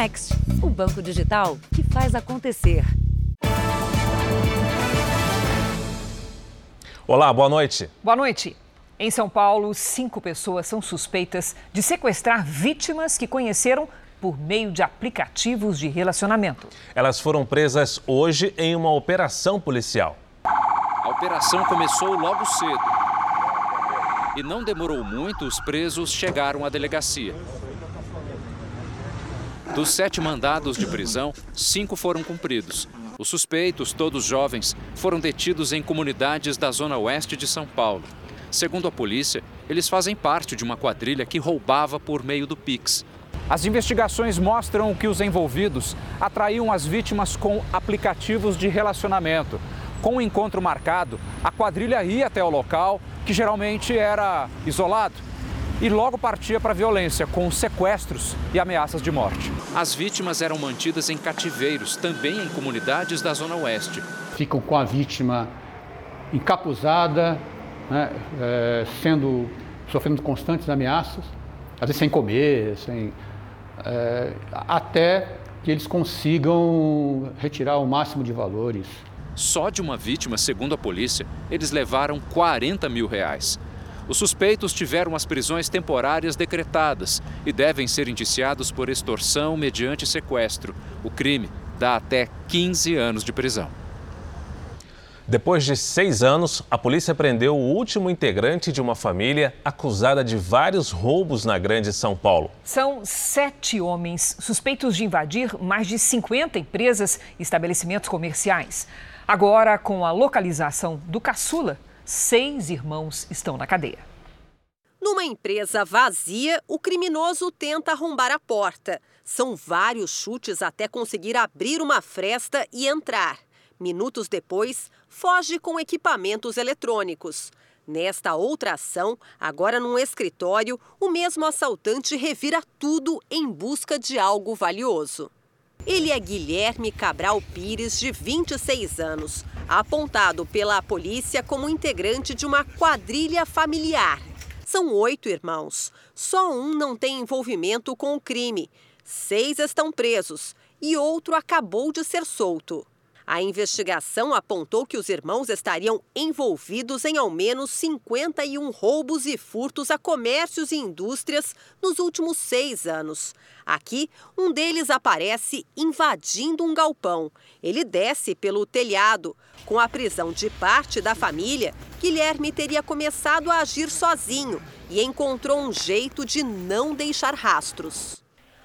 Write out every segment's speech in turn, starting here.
Next, o banco digital que faz acontecer. Olá, boa noite. Boa noite. Em São Paulo, cinco pessoas são suspeitas de sequestrar vítimas que conheceram por meio de aplicativos de relacionamento. Elas foram presas hoje em uma operação policial. A operação começou logo cedo. E não demorou muito, os presos chegaram à delegacia. Dos sete mandados de prisão, cinco foram cumpridos. Os suspeitos, todos jovens, foram detidos em comunidades da zona oeste de São Paulo. Segundo a polícia, eles fazem parte de uma quadrilha que roubava por meio do Pix. As investigações mostram que os envolvidos atraíam as vítimas com aplicativos de relacionamento. Com o encontro marcado, a quadrilha ia até o local, que geralmente era isolado, e logo partia para a violência, com sequestros e ameaças de morte. As vítimas eram mantidas em cativeiros, também em comunidades da Zona Oeste. Ficam com a vítima encapuzada, né, é, sendo, sofrendo constantes ameaças, às vezes sem comer, sem, é, até que eles consigam retirar o máximo de valores. Só de uma vítima, segundo a polícia, eles levaram 40 mil reais. Os suspeitos tiveram as prisões temporárias decretadas e devem ser indiciados por extorsão mediante sequestro. O crime dá até 15 anos de prisão. Depois de seis anos, a polícia prendeu o último integrante de uma família acusada de vários roubos na Grande São Paulo. São sete homens suspeitos de invadir mais de 50 empresas e estabelecimentos comerciais. Agora, com a localização do caçula, seis irmãos estão na cadeia. Numa empresa vazia, o criminoso tenta arrombar a porta. São vários chutes até conseguir abrir uma fresta e entrar. Minutos depois, foge com equipamentos eletrônicos. Nesta outra ação, agora num escritório, o mesmo assaltante revira tudo em busca de algo valioso. Ele é Guilherme Cabral Pires, de 26 anos, apontado pela polícia como integrante de uma quadrilha familiar. São oito irmãos. Só um não tem envolvimento com o crime. Seis estão presos e outro acabou de ser solto. A investigação apontou que os irmãos estariam envolvidos em ao menos 51 roubos e furtos a comércios e indústrias nos últimos seis anos. Aqui, um deles aparece invadindo um galpão. Ele desce pelo telhado. Com a prisão de parte da família, Guilherme teria começado a agir sozinho e encontrou um jeito de não deixar rastros.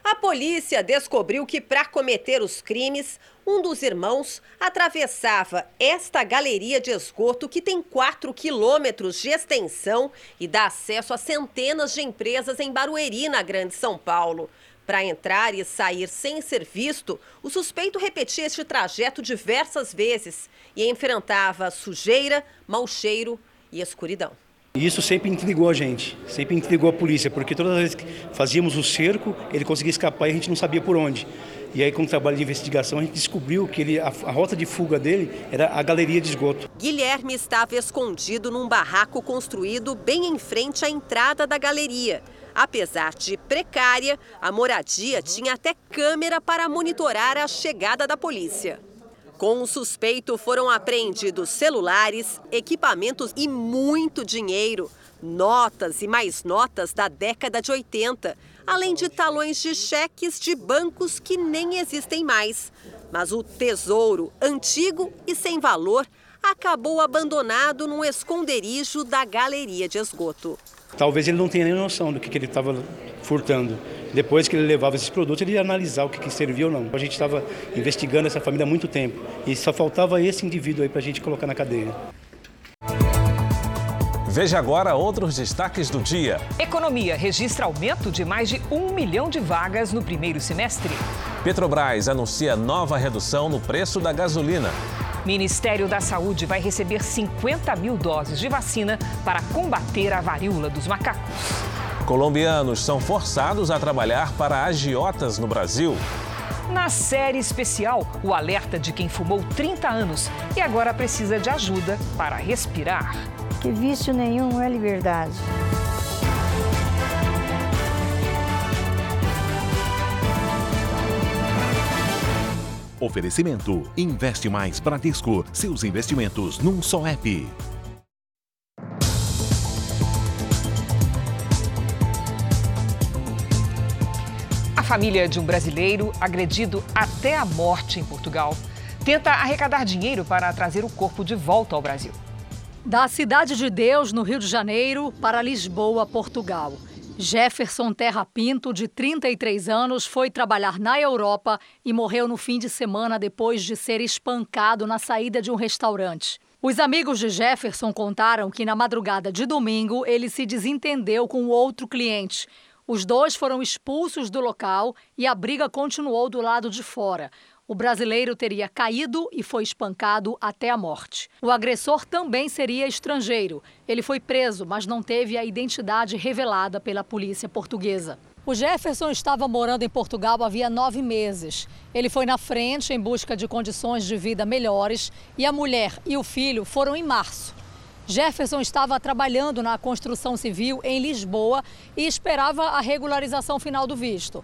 A polícia descobriu que, para cometer os crimes, um dos irmãos atravessava esta galeria de esgoto que tem 4 quilômetros de extensão e dá acesso a centenas de empresas em Barueri, na Grande São Paulo. Para entrar e sair sem ser visto, o suspeito repetia este trajeto diversas vezes e enfrentava sujeira, mau cheiro e escuridão. Isso sempre intrigou a gente, sempre intrigou a polícia, porque todas as vezes que fazíamos o cerco, ele conseguia escapar e a gente não sabia por onde. E aí, com o trabalho de investigação, a gente descobriu que ele, a, a, rota de fuga dele era a galeria de esgoto. Guilherme estava escondido num barraco construído bem em frente à entrada da galeria. Apesar de precária, a moradia tinha até câmera para monitorar a chegada da polícia. Com o suspeito foram apreendidos celulares, equipamentos e muito dinheiro, notas e mais notas da década de 80, além de talões de cheques de bancos que nem existem mais. Mas o tesouro, antigo e sem valor, acabou abandonado num esconderijo da galeria de esgoto. Talvez ele não tenha nem noção do que, que ele estava furtando. Depois que ele levava esses produtos, ele ia analisar o que, que servia ou não. A gente estava investigando essa família há muito tempo e só faltava esse indivíduo aí para a gente colocar na cadeia. Veja agora outros destaques do dia. Economia registra aumento de mais de um milhão de vagas no primeiro semestre. Petrobras anuncia nova redução no preço da gasolina. Ministério da Saúde vai receber 50 mil doses de vacina para combater a varíola dos macacos. Colombianos são forçados a trabalhar para agiotas no Brasil. Na série especial, o alerta de quem fumou 30 anos e agora precisa de ajuda para respirar. Que vício nenhum é liberdade. Oferecimento: Investe Mais Bradesco. Seus investimentos num só app. A família de um brasileiro agredido até a morte em Portugal tenta arrecadar dinheiro para trazer o corpo de volta ao Brasil. Da Cidade de Deus, no Rio de Janeiro, para Lisboa, Portugal. Jefferson Terra Pinto, de 33 anos, foi trabalhar na Europa e morreu no fim de semana depois de ser espancado na saída de um restaurante. Os amigos de Jefferson contaram que na madrugada de domingo ele se desentendeu com outro cliente. Os dois foram expulsos do local e a briga continuou do lado de fora. O brasileiro teria caído e foi espancado até a morte. O agressor também seria estrangeiro. Ele foi preso, mas não teve a identidade revelada pela polícia portuguesa. O Jefferson estava morando em Portugal havia nove meses. Ele foi na frente em busca de condições de vida melhores e a mulher e o filho foram em março. Jefferson estava trabalhando na construção civil em Lisboa e esperava a regularização final do visto.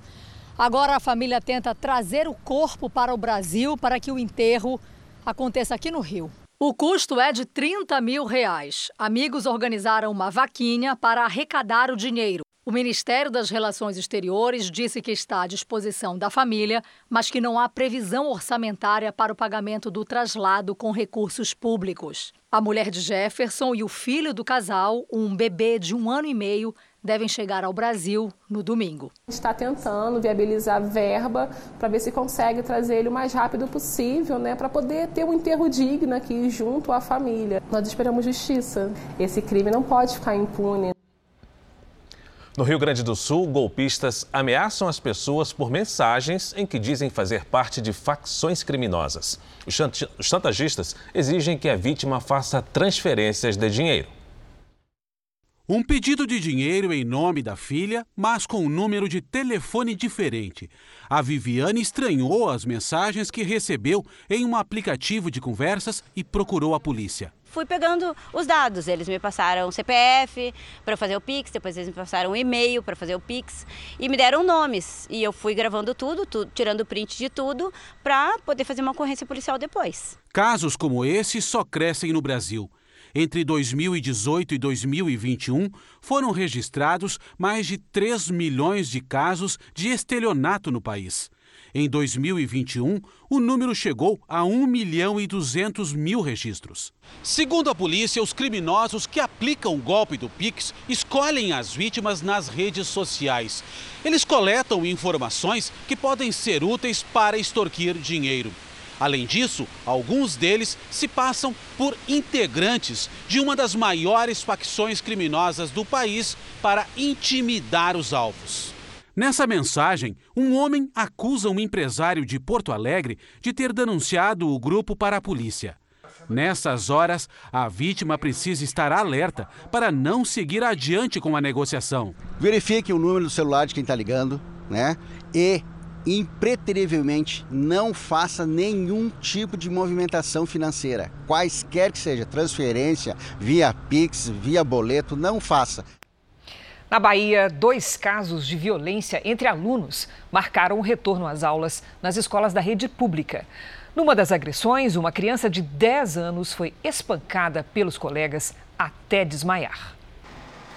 Agora a família tenta trazer o corpo para o Brasil para que o enterro aconteça aqui no Rio. O custo é de 30 mil reais. Amigos organizaram uma vaquinha para arrecadar o dinheiro. O Ministério das Relações Exteriores disse que está à disposição da família, mas que não há previsão orçamentária para o pagamento do traslado com recursos públicos. A mulher de Jefferson e o filho do casal, um bebê de um ano e meio, devem chegar ao Brasil no domingo. Está tentando viabilizar verba para ver se consegue trazer ele o mais rápido possível, né, para poder ter um enterro digno aqui junto à família. Nós esperamos justiça. Esse crime não pode ficar impune. No Rio Grande do Sul, golpistas ameaçam as pessoas por mensagens em que dizem fazer parte de facções criminosas. Os chantagistas exigem que a vítima faça transferências de dinheiro. Um pedido de dinheiro em nome da filha, mas com um número de telefone diferente. A Viviane estranhou as mensagens que recebeu em um aplicativo de conversas e procurou a polícia. Fui pegando os dados, eles me passaram o CPF para fazer o Pix, depois eles me passaram o e-mail para fazer o Pix e me deram nomes. E eu fui gravando tudo, tudo tirando print de tudo, para poder fazer uma ocorrência policial depois. Casos como esse só crescem no Brasil. Entre 2018 e 2021, foram registrados mais de 3 milhões de casos de estelionato no país. Em 2021, o número chegou a 1 milhão e 200 mil registros. Segundo a polícia, os criminosos que aplicam o golpe do Pix escolhem as vítimas nas redes sociais. Eles coletam informações que podem ser úteis para extorquir dinheiro. Além disso, alguns deles se passam por integrantes de uma das maiores facções criminosas do país para intimidar os alvos. Nessa mensagem, um homem acusa um empresário de Porto Alegre de ter denunciado o grupo para a polícia. Nessas horas, a vítima precisa estar alerta para não seguir adiante com a negociação. Verifique o número do celular de quem está ligando, né? E impreterivelmente não faça nenhum tipo de movimentação financeira, quaisquer que seja, transferência, via Pix, via boleto, não faça. Na Bahia, dois casos de violência entre alunos marcaram o retorno às aulas nas escolas da rede pública. Numa das agressões, uma criança de 10 anos foi espancada pelos colegas até desmaiar.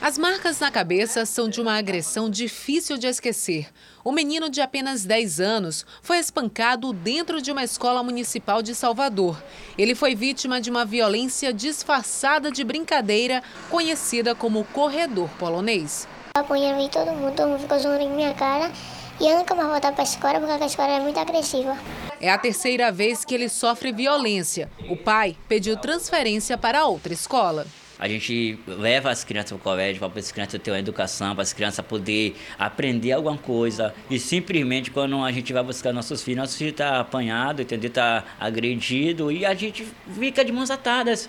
As marcas na cabeça são de uma agressão difícil de esquecer. O menino de apenas 10 anos foi espancado dentro de uma escola municipal de Salvador. Ele foi vítima de uma violência disfarçada de brincadeira, conhecida como corredor polonês. Apanhei todo mundo, todo mundo ficou zoando em minha cara. E eu nunca mais voltar para a escola porque a escola é muito agressiva. É a terceira vez que ele sofre violência. O pai pediu transferência para outra escola. A gente leva as crianças para o colégio para as crianças terem uma educação, para as crianças poder aprender alguma coisa. E simplesmente quando a gente vai buscar nossos filhos, nossos filhos estão tá apanhados, entendeu? Está agredido e a gente fica de mãos atadas.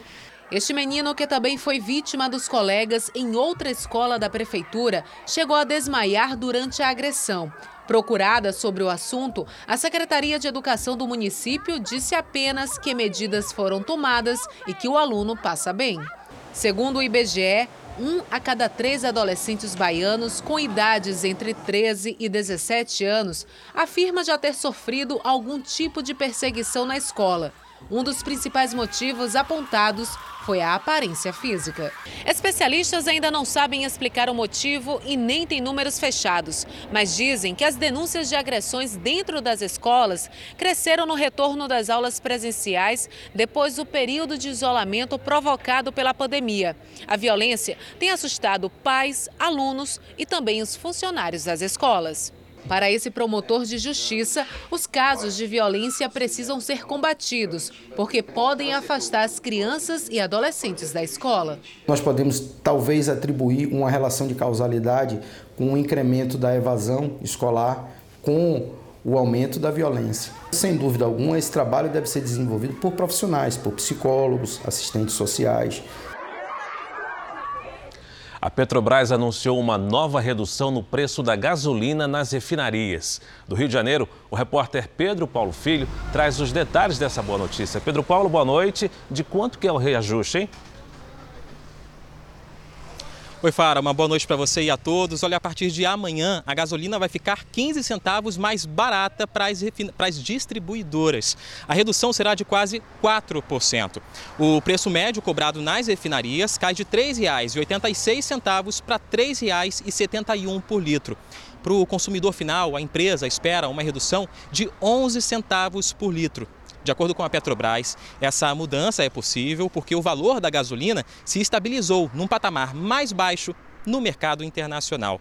Este menino, que também foi vítima dos colegas em outra escola da prefeitura, chegou a desmaiar durante a agressão. Procurada sobre o assunto, a Secretaria de Educação do município disse apenas que medidas foram tomadas e que o aluno passa bem. Segundo o IBGE, um a cada três adolescentes baianos com idades entre 13 e 17 anos afirma já ter sofrido algum tipo de perseguição na escola. Um dos principais motivos apontados foi a aparência física. Especialistas ainda não sabem explicar o motivo e nem têm números fechados, mas dizem que as denúncias de agressões dentro das escolas cresceram no retorno das aulas presenciais depois do período de isolamento provocado pela pandemia. A violência tem assustado pais, alunos e também os funcionários das escolas. Para esse promotor de justiça, os casos de violência precisam ser combatidos, porque podem afastar as crianças e adolescentes da escola. Nós podemos talvez atribuir uma relação de causalidade com o incremento da evasão escolar com o aumento da violência. Sem dúvida alguma, esse trabalho deve ser desenvolvido por profissionais, por psicólogos, assistentes sociais, a Petrobras anunciou uma nova redução no preço da gasolina nas refinarias. Do Rio de Janeiro, o repórter Pedro Paulo Filho traz os detalhes dessa boa notícia. Pedro Paulo, boa noite. De quanto que é o reajuste, hein? Oi, Fara, uma boa noite para você e a todos. Olha, a partir de amanhã, a gasolina vai ficar 15 centavos mais barata para as, as distribuidoras. A redução será de quase 4%. O preço médio cobrado nas refinarias cai de R$ 3,86 para R$ 3,71 por litro. Para o consumidor final, a empresa espera uma redução de 11 centavos por litro. De acordo com a Petrobras, essa mudança é possível porque o valor da gasolina se estabilizou num patamar mais baixo no mercado internacional.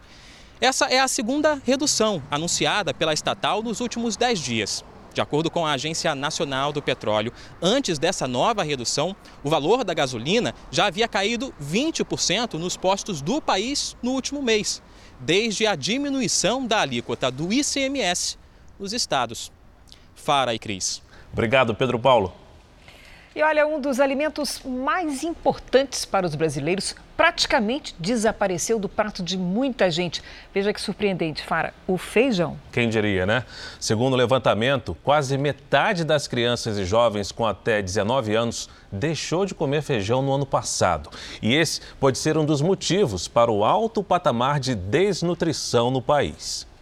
Essa é a segunda redução anunciada pela estatal nos últimos 10 dias. De acordo com a Agência Nacional do Petróleo, antes dessa nova redução, o valor da gasolina já havia caído 20% nos postos do país no último mês, desde a diminuição da alíquota do ICMS nos estados. Fara e Cris. Obrigado, Pedro Paulo. E olha, um dos alimentos mais importantes para os brasileiros praticamente desapareceu do prato de muita gente. Veja que surpreendente, Fara, o feijão. Quem diria, né? Segundo o levantamento, quase metade das crianças e jovens com até 19 anos deixou de comer feijão no ano passado. E esse pode ser um dos motivos para o alto patamar de desnutrição no país.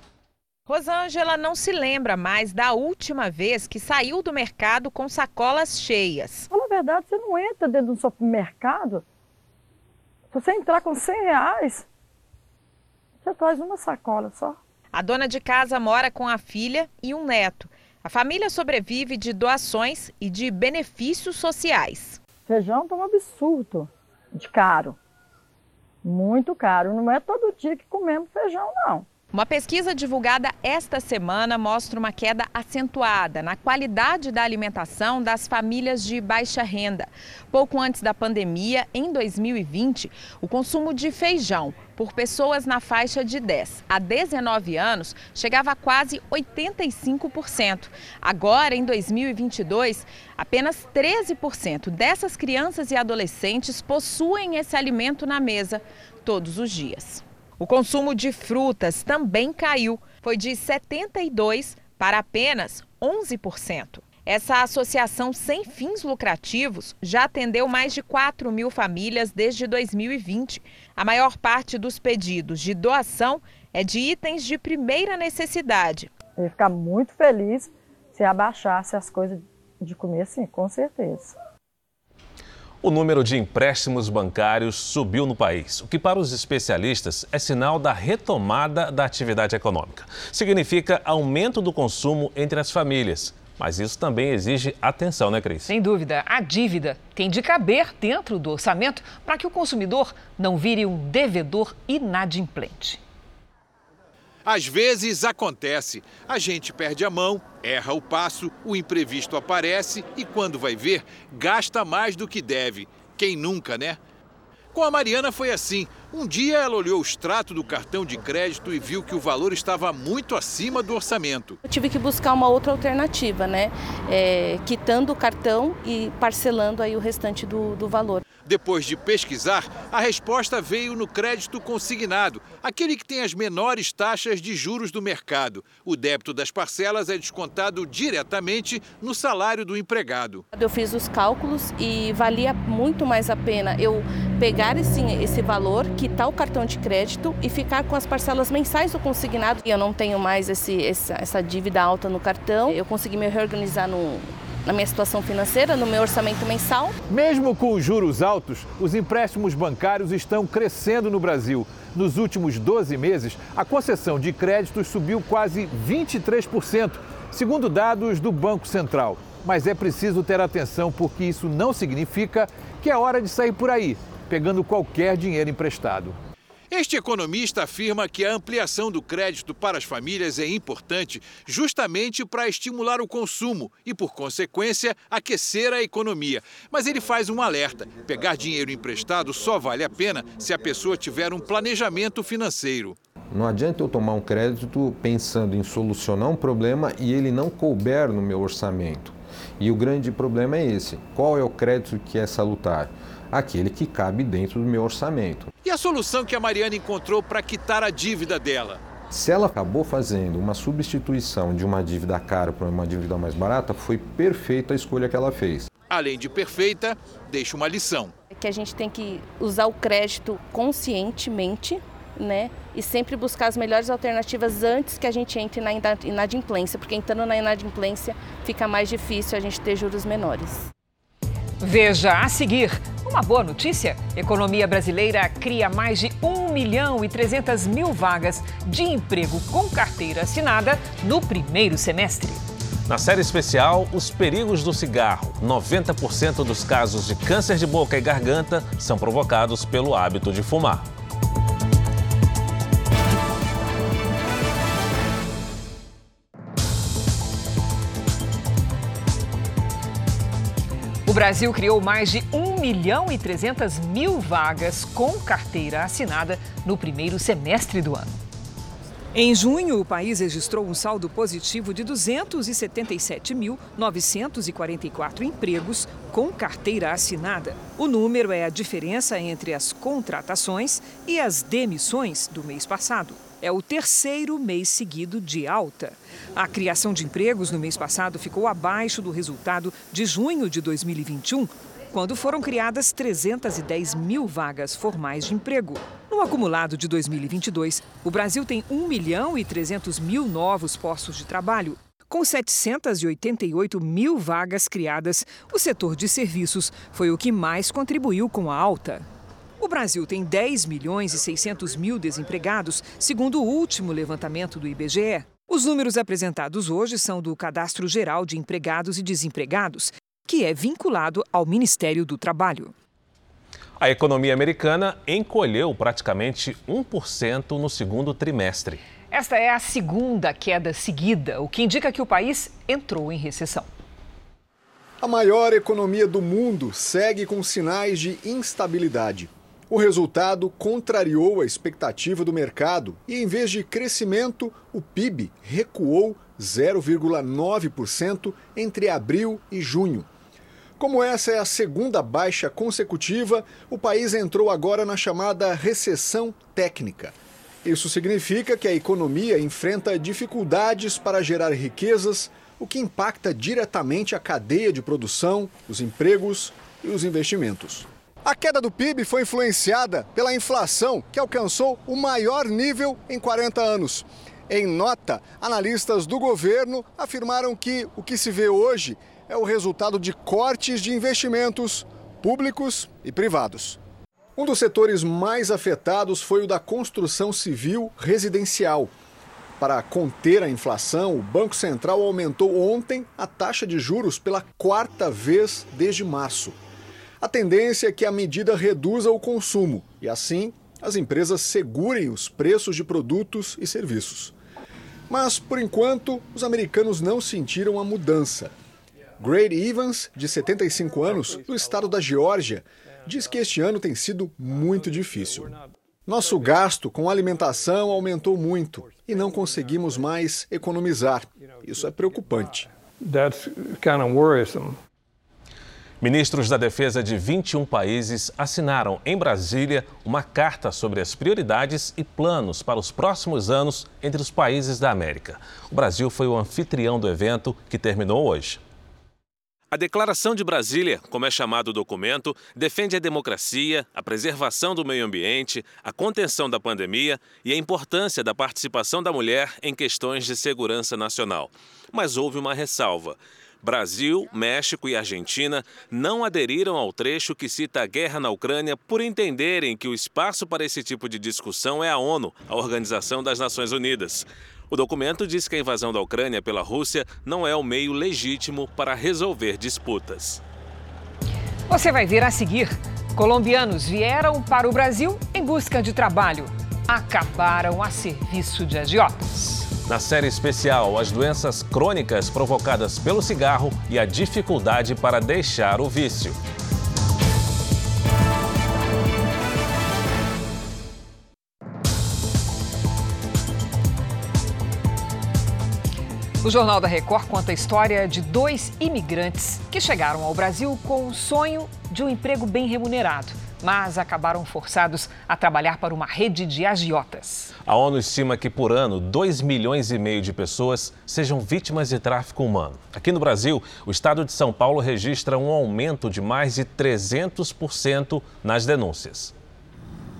Rosângela não se lembra mais da última vez que saiu do mercado com sacolas cheias. Na verdade, você não entra dentro de um supermercado. Se você entrar com 100 reais, você traz uma sacola só. A dona de casa mora com a filha e um neto. A família sobrevive de doações e de benefícios sociais. Feijão tá um absurdo de caro. Muito caro. Não é todo dia que comemos feijão, não. Uma pesquisa divulgada esta semana mostra uma queda acentuada na qualidade da alimentação das famílias de baixa renda. Pouco antes da pandemia, em 2020, o consumo de feijão por pessoas na faixa de 10 a 19 anos chegava a quase 85%. Agora, em 2022, apenas 13% dessas crianças e adolescentes possuem esse alimento na mesa todos os dias. O consumo de frutas também caiu, foi de 72% para apenas 11%. Essa associação sem fins lucrativos já atendeu mais de 4 mil famílias desde 2020. A maior parte dos pedidos de doação é de itens de primeira necessidade. Eu ia ficar muito feliz se abaixasse as coisas de comer, sim, com certeza. O número de empréstimos bancários subiu no país, o que para os especialistas é sinal da retomada da atividade econômica. Significa aumento do consumo entre as famílias. Mas isso também exige atenção, né, Cris? Sem dúvida. A dívida tem de caber dentro do orçamento para que o consumidor não vire um devedor inadimplente. Às vezes acontece, a gente perde a mão, erra o passo, o imprevisto aparece e quando vai ver, gasta mais do que deve. Quem nunca, né? Com a Mariana foi assim. Um dia ela olhou o extrato do cartão de crédito e viu que o valor estava muito acima do orçamento. Eu tive que buscar uma outra alternativa, né? É, quitando o cartão e parcelando aí o restante do, do valor. Depois de pesquisar, a resposta veio no crédito consignado, aquele que tem as menores taxas de juros do mercado. O débito das parcelas é descontado diretamente no salário do empregado. Eu fiz os cálculos e valia muito mais a pena eu pegar esse, esse valor, quitar o cartão de crédito e ficar com as parcelas mensais do consignado. Eu não tenho mais esse, essa, essa dívida alta no cartão, eu consegui me reorganizar no, na minha situação financeira, no meu orçamento mensal. Mesmo com os juros altos, os empréstimos bancários estão crescendo no Brasil. Nos últimos 12 meses, a concessão de créditos subiu quase 23%, segundo dados do Banco Central. Mas é preciso ter atenção porque isso não significa que é hora de sair por aí, pegando qualquer dinheiro emprestado. Este economista afirma que a ampliação do crédito para as famílias é importante justamente para estimular o consumo e, por consequência, aquecer a economia. Mas ele faz um alerta: pegar dinheiro emprestado só vale a pena se a pessoa tiver um planejamento financeiro. Não adianta eu tomar um crédito pensando em solucionar um problema e ele não couber no meu orçamento. E o grande problema é esse: qual é o crédito que é salutar? Aquele que cabe dentro do meu orçamento. E a solução que a Mariana encontrou para quitar a dívida dela? Se ela acabou fazendo uma substituição de uma dívida cara por uma dívida mais barata, foi perfeita a escolha que ela fez. Além de perfeita, deixa uma lição. É que a gente tem que usar o crédito conscientemente, né? E sempre buscar as melhores alternativas antes que a gente entre na inadimplência, porque entrando na inadimplência fica mais difícil a gente ter juros menores. Veja a seguir. Uma boa notícia: economia brasileira cria mais de 1 milhão e 300 mil vagas de emprego com carteira assinada no primeiro semestre. Na série especial, os perigos do cigarro. 90% dos casos de câncer de boca e garganta são provocados pelo hábito de fumar. Brasil criou mais de 1 milhão e 300 mil vagas com carteira assinada no primeiro semestre do ano. Em junho, o país registrou um saldo positivo de 277.944 empregos com carteira assinada. O número é a diferença entre as contratações e as demissões do mês passado. É o terceiro mês seguido de alta. A criação de empregos no mês passado ficou abaixo do resultado de junho de 2021, quando foram criadas 310 mil vagas formais de emprego. No acumulado de 2022, o Brasil tem 1 milhão e 300 mil novos postos de trabalho. Com 788 mil vagas criadas, o setor de serviços foi o que mais contribuiu com a alta. O Brasil tem 10 milhões e 600 mil desempregados, segundo o último levantamento do IBGE. Os números apresentados hoje são do Cadastro Geral de Empregados e Desempregados, que é vinculado ao Ministério do Trabalho. A economia americana encolheu praticamente 1% no segundo trimestre. Esta é a segunda queda seguida, o que indica que o país entrou em recessão. A maior economia do mundo segue com sinais de instabilidade. O resultado contrariou a expectativa do mercado e, em vez de crescimento, o PIB recuou 0,9% entre abril e junho. Como essa é a segunda baixa consecutiva, o país entrou agora na chamada recessão técnica. Isso significa que a economia enfrenta dificuldades para gerar riquezas, o que impacta diretamente a cadeia de produção, os empregos e os investimentos. A queda do PIB foi influenciada pela inflação, que alcançou o maior nível em 40 anos. Em nota, analistas do governo afirmaram que o que se vê hoje é o resultado de cortes de investimentos públicos e privados. Um dos setores mais afetados foi o da construção civil residencial. Para conter a inflação, o Banco Central aumentou ontem a taxa de juros pela quarta vez desde março. A tendência é que a medida reduza o consumo e, assim, as empresas segurem os preços de produtos e serviços. Mas, por enquanto, os americanos não sentiram a mudança. Grady Evans, de 75 anos, do estado da Geórgia, diz que este ano tem sido muito difícil. Nosso gasto com alimentação aumentou muito e não conseguimos mais economizar. Isso é preocupante. That's kind of worrisome. Ministros da Defesa de 21 países assinaram em Brasília uma carta sobre as prioridades e planos para os próximos anos entre os países da América. O Brasil foi o anfitrião do evento que terminou hoje. A Declaração de Brasília, como é chamado o documento, defende a democracia, a preservação do meio ambiente, a contenção da pandemia e a importância da participação da mulher em questões de segurança nacional. Mas houve uma ressalva. Brasil, México e Argentina não aderiram ao trecho que cita a guerra na Ucrânia por entenderem que o espaço para esse tipo de discussão é a ONU, a Organização das Nações Unidas. O documento diz que a invasão da Ucrânia pela Rússia não é o meio legítimo para resolver disputas. Você vai ver a seguir. Colombianos vieram para o Brasil em busca de trabalho. Acabaram a serviço de agiotas. Na série especial, as doenças crônicas provocadas pelo cigarro e a dificuldade para deixar o vício. O Jornal da Record conta a história de dois imigrantes que chegaram ao Brasil com o sonho de um emprego bem remunerado, mas acabaram forçados a trabalhar para uma rede de agiotas. A ONU estima que por ano 2 milhões e meio de pessoas sejam vítimas de tráfico humano. Aqui no Brasil, o estado de São Paulo registra um aumento de mais de 300% nas denúncias.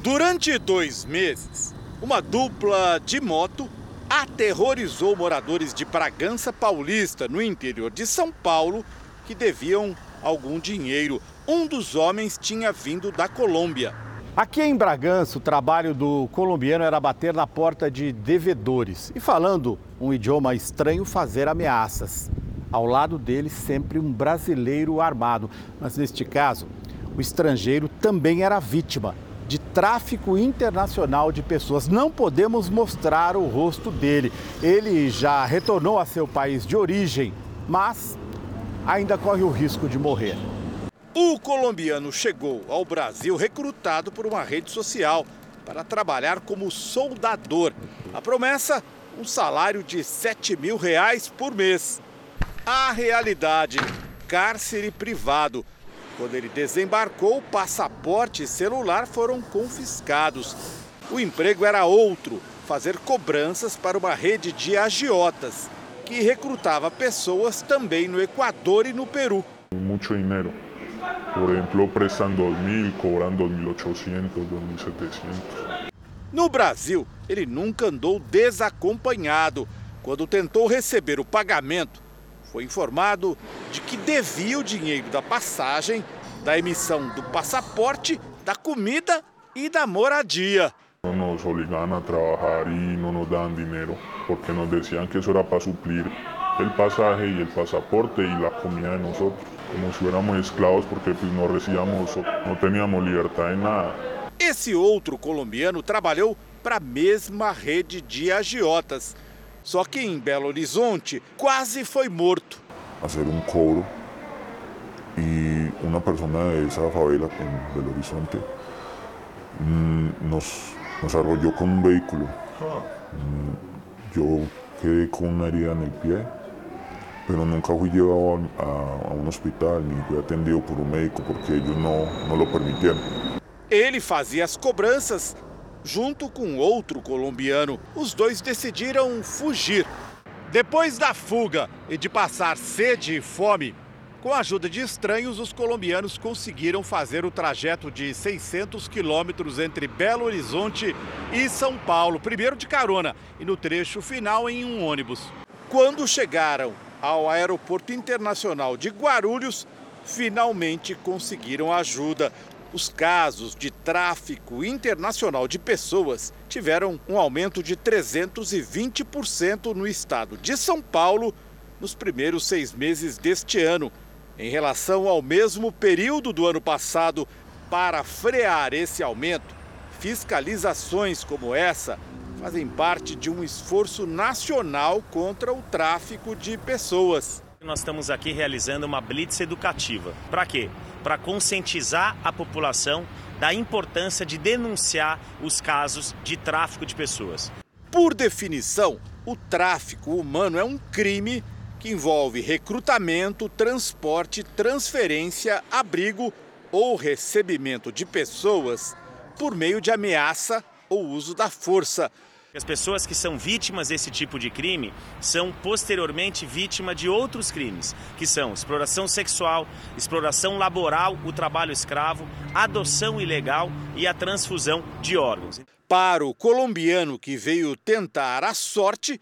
Durante dois meses, uma dupla de moto aterrorizou moradores de Bragança Paulista, no interior de São Paulo, que deviam algum dinheiro. Um dos homens tinha vindo da Colômbia. Aqui em Bragança, o trabalho do colombiano era bater na porta de devedores e, falando um idioma estranho, fazer ameaças. Ao lado dele, sempre um brasileiro armado. Mas neste caso, o estrangeiro também era vítima de tráfico internacional de pessoas. Não podemos mostrar o rosto dele. Ele já retornou a seu país de origem, mas ainda corre o risco de morrer. O colombiano chegou ao Brasil recrutado por uma rede social para trabalhar como soldador. A promessa: um salário de 7 mil reais por mês. A realidade: cárcere privado. Quando ele desembarcou, passaporte e celular foram confiscados. O emprego era outro: fazer cobranças para uma rede de agiotas, que recrutava pessoas também no Equador e no Peru. Muito dinheiro. Por exemplo, prestam 2.000, cobram 2.800, 2.700. No Brasil, ele nunca andou desacompanhado. Quando tentou receber o pagamento, foi informado de que devia o dinheiro da passagem, da emissão do passaporte, da comida e da moradia. Nos obligaban a trabajar y no nos daban dinero porque nos decían que eso era para suplir el pasaje y el pasaporte y la comida de nosotros, como si fuéramos esclavos porque pues, no recibíamos, no teníamos libertad en nada. Esse outro colombiano trabalhou para a mesma rede de agiotas. Só que em Belo Horizonte quase foi morto. Hacer un cobro y una persona de esa favela en Belo Horizonte mm, nos, nos arrolló con un vehículo. Mm, yo quedé con una herida en el pie, pero nunca fui llevado a, a un hospital ni fui atendido por un médico porque ellos no, no lo permitieron. Ele fazia as cobranças junto com outro colombiano. Os dois decidiram fugir. Depois da fuga e de passar sede e fome, com a ajuda de estranhos, os colombianos conseguiram fazer o trajeto de 600 quilômetros entre Belo Horizonte e São Paulo, primeiro de carona e no trecho final em um ônibus. Quando chegaram ao Aeroporto Internacional de Guarulhos, finalmente conseguiram ajuda. Os casos de tráfico internacional de pessoas tiveram um aumento de 320% no estado de São Paulo nos primeiros seis meses deste ano, em relação ao mesmo período do ano passado. Para frear esse aumento, fiscalizações como essa fazem parte de um esforço nacional contra o tráfico de pessoas. Nós estamos aqui realizando uma blitz educativa. Para quê? Para conscientizar a população da importância de denunciar os casos de tráfico de pessoas. Por definição, o tráfico humano é um crime que envolve recrutamento, transporte, transferência, abrigo ou recebimento de pessoas por meio de ameaça ou uso da força. As pessoas que são vítimas desse tipo de crime são posteriormente vítimas de outros crimes, que são exploração sexual, exploração laboral, o trabalho escravo, adoção ilegal e a transfusão de órgãos. Para o colombiano que veio tentar a sorte,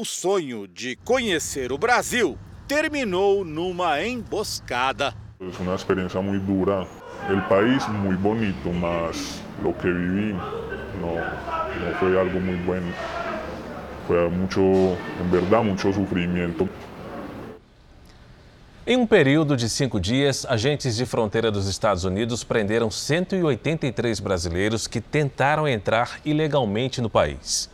o sonho de conhecer o Brasil terminou numa emboscada. É uma experiência muito dura. O país muito bonito, mas o que vivi não, não foi algo muito bom. Foi muito, em verdade, muito sofrimento. Em um período de cinco dias, agentes de fronteira dos Estados Unidos prenderam 183 brasileiros que tentaram entrar ilegalmente no país.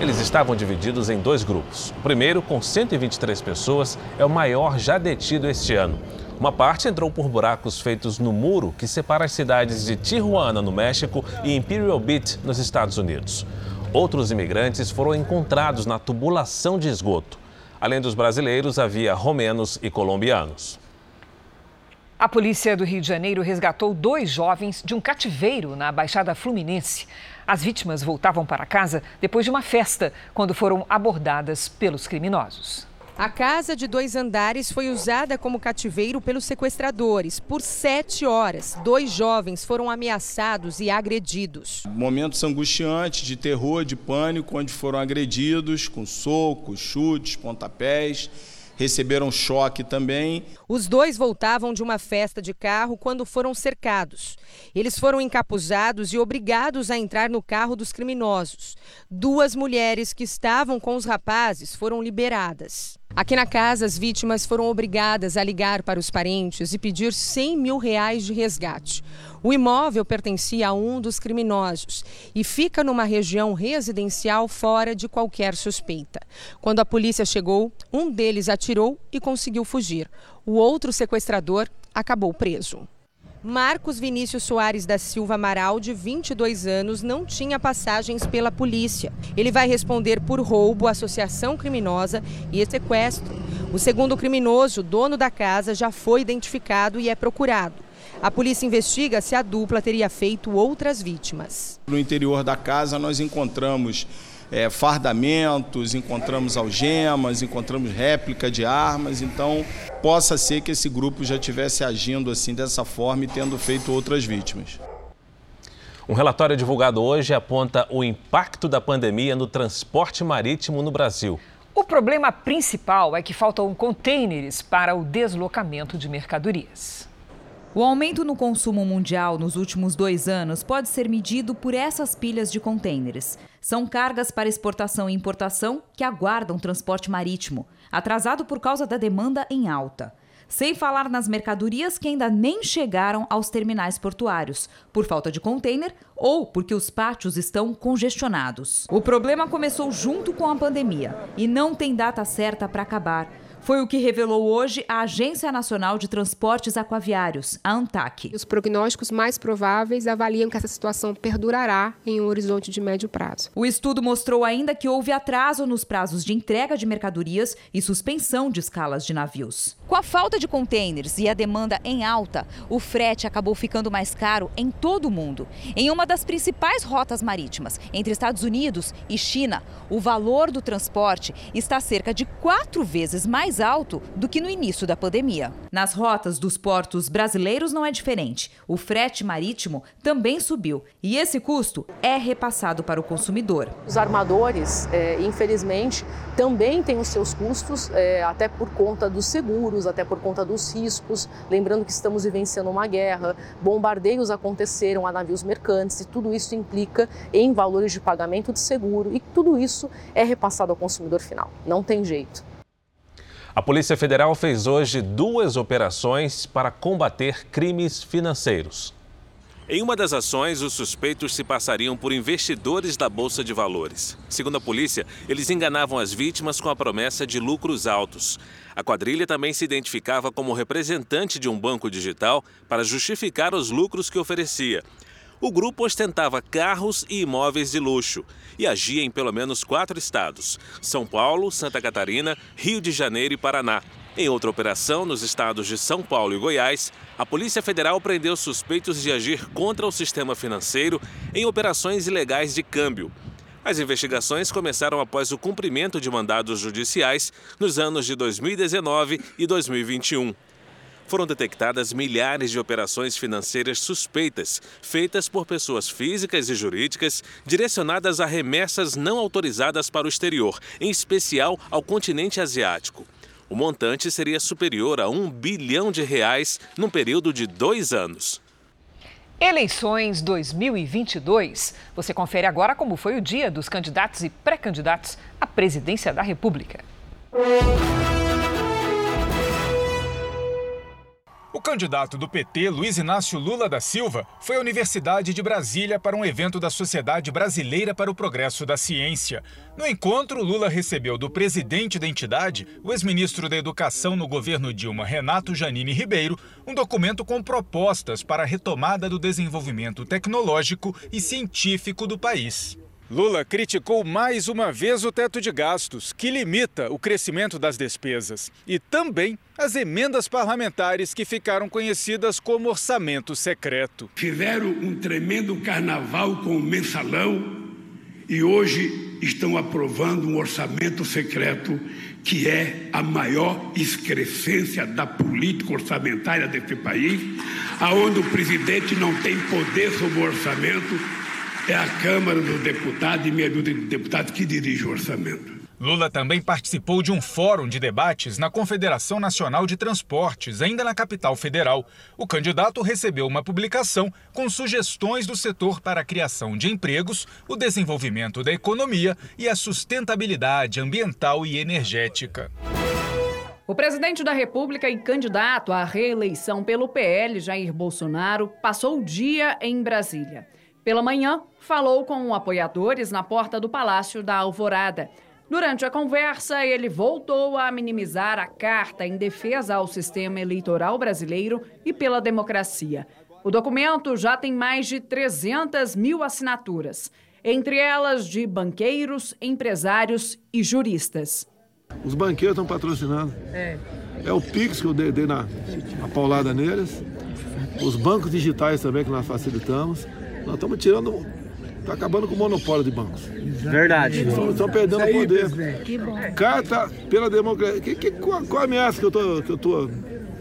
Eles estavam divididos em dois grupos. O primeiro, com 123 pessoas, é o maior já detido este ano. Uma parte entrou por buracos feitos no muro que separa as cidades de Tijuana, no México, e Imperial Beach, nos Estados Unidos. Outros imigrantes foram encontrados na tubulação de esgoto. Além dos brasileiros, havia romenos e colombianos. A polícia do Rio de Janeiro resgatou dois jovens de um cativeiro na Baixada Fluminense. As vítimas voltavam para casa depois de uma festa, quando foram abordadas pelos criminosos. A casa de dois andares foi usada como cativeiro pelos sequestradores. Por sete horas, dois jovens foram ameaçados e agredidos. Momentos angustiantes de terror, de pânico, onde foram agredidos com socos, chutes, pontapés receberam choque também. Os dois voltavam de uma festa de carro quando foram cercados. Eles foram encapuzados e obrigados a entrar no carro dos criminosos. Duas mulheres que estavam com os rapazes foram liberadas. Aqui na casa, as vítimas foram obrigadas a ligar para os parentes e pedir 100 mil reais de resgate. O imóvel pertencia a um dos criminosos e fica numa região residencial fora de qualquer suspeita. Quando a polícia chegou, um deles atirou e conseguiu fugir. O outro sequestrador acabou preso. Marcos Vinícius Soares da Silva Amaral, de 22 anos, não tinha passagens pela polícia. Ele vai responder por roubo, associação criminosa e sequestro. O segundo criminoso, dono da casa, já foi identificado e é procurado. A polícia investiga se a dupla teria feito outras vítimas. No interior da casa, nós encontramos é, fardamentos, encontramos algemas, encontramos réplica de armas, então possa ser que esse grupo já estivesse agindo assim dessa forma e tendo feito outras vítimas. Um relatório divulgado hoje aponta o impacto da pandemia no transporte marítimo no Brasil. O problema principal é que faltam containers para o deslocamento de mercadorias. O aumento no consumo mundial nos últimos dois anos pode ser medido por essas pilhas de contêineres. São cargas para exportação e importação que aguardam transporte marítimo, atrasado por causa da demanda em alta. Sem falar nas mercadorias que ainda nem chegaram aos terminais portuários, por falta de container ou porque os pátios estão congestionados. O problema começou junto com a pandemia e não tem data certa para acabar. Foi o que revelou hoje a Agência Nacional de Transportes Aquaviários, a ANTAC. Os prognósticos mais prováveis avaliam que essa situação perdurará em um horizonte de médio prazo. O estudo mostrou ainda que houve atraso nos prazos de entrega de mercadorias e suspensão de escalas de navios. Com a falta de contêineres e a demanda em alta, o frete acabou ficando mais caro em todo o mundo. Em uma das principais rotas marítimas, entre Estados Unidos e China, o valor do transporte está cerca de quatro vezes mais mais alto do que no início da pandemia. Nas rotas dos portos brasileiros não é diferente. O frete marítimo também subiu e esse custo é repassado para o consumidor. Os armadores, é, infelizmente, também têm os seus custos, é, até por conta dos seguros, até por conta dos riscos. Lembrando que estamos vivenciando uma guerra, bombardeios aconteceram a navios mercantes e tudo isso implica em valores de pagamento de seguro e tudo isso é repassado ao consumidor final. Não tem jeito. A Polícia Federal fez hoje duas operações para combater crimes financeiros. Em uma das ações, os suspeitos se passariam por investidores da Bolsa de Valores. Segundo a polícia, eles enganavam as vítimas com a promessa de lucros altos. A quadrilha também se identificava como representante de um banco digital para justificar os lucros que oferecia. O grupo ostentava carros e imóveis de luxo e agia em pelo menos quatro estados: São Paulo, Santa Catarina, Rio de Janeiro e Paraná. Em outra operação, nos estados de São Paulo e Goiás, a Polícia Federal prendeu suspeitos de agir contra o sistema financeiro em operações ilegais de câmbio. As investigações começaram após o cumprimento de mandados judiciais nos anos de 2019 e 2021 foram detectadas milhares de operações financeiras suspeitas, feitas por pessoas físicas e jurídicas, direcionadas a remessas não autorizadas para o exterior, em especial ao continente asiático. O montante seria superior a um bilhão de reais num período de dois anos. Eleições 2022. Você confere agora como foi o dia dos candidatos e pré-candidatos à presidência da República. O candidato do PT, Luiz Inácio Lula da Silva, foi à Universidade de Brasília para um evento da Sociedade Brasileira para o Progresso da Ciência. No encontro, Lula recebeu do presidente da entidade, o ex-ministro da Educação no governo Dilma, Renato Janine Ribeiro, um documento com propostas para a retomada do desenvolvimento tecnológico e científico do país. Lula criticou mais uma vez o teto de gastos, que limita o crescimento das despesas, e também as emendas parlamentares que ficaram conhecidas como orçamento secreto. Fizeram um tremendo carnaval com o mensalão e hoje estão aprovando um orçamento secreto que é a maior excrescência da política orçamentária desse país, aonde o presidente não tem poder sobre o orçamento é a Câmara dos Deputados e meia dúzia de deputados que dirige o orçamento. Lula também participou de um fórum de debates na Confederação Nacional de Transportes, ainda na capital federal. O candidato recebeu uma publicação com sugestões do setor para a criação de empregos, o desenvolvimento da economia e a sustentabilidade ambiental e energética. O presidente da República e candidato à reeleição pelo PL, Jair Bolsonaro, passou o dia em Brasília. Pela manhã, falou com apoiadores na porta do Palácio da Alvorada. Durante a conversa, ele voltou a minimizar a carta em defesa ao sistema eleitoral brasileiro e pela democracia. O documento já tem mais de 300 mil assinaturas, entre elas de banqueiros, empresários e juristas. Os banqueiros estão patrocinando. É. É o Pix que eu dei, dei na, na paulada neles. Os bancos digitais também que nós facilitamos. Nós estamos tirando. Está acabando com o monopólio de bancos. Verdade. Estão perdendo o poder. Que bom. Carta pela democracia. Que, que, qual, qual a ameaça que eu estou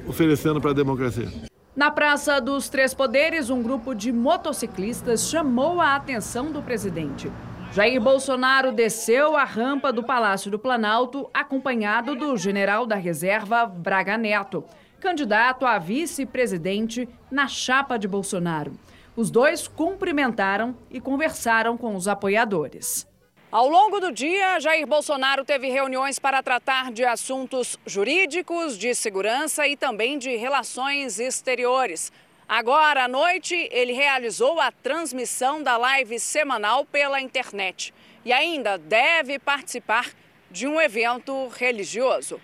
oferecendo para a democracia? Na Praça dos Três Poderes, um grupo de motociclistas chamou a atenção do presidente. Jair Bolsonaro desceu a rampa do Palácio do Planalto, acompanhado do general da reserva Braga Neto, candidato a vice-presidente na chapa de Bolsonaro. Os dois cumprimentaram e conversaram com os apoiadores. Ao longo do dia, Jair Bolsonaro teve reuniões para tratar de assuntos jurídicos, de segurança e também de relações exteriores. Agora à noite, ele realizou a transmissão da live semanal pela internet e ainda deve participar de um evento religioso.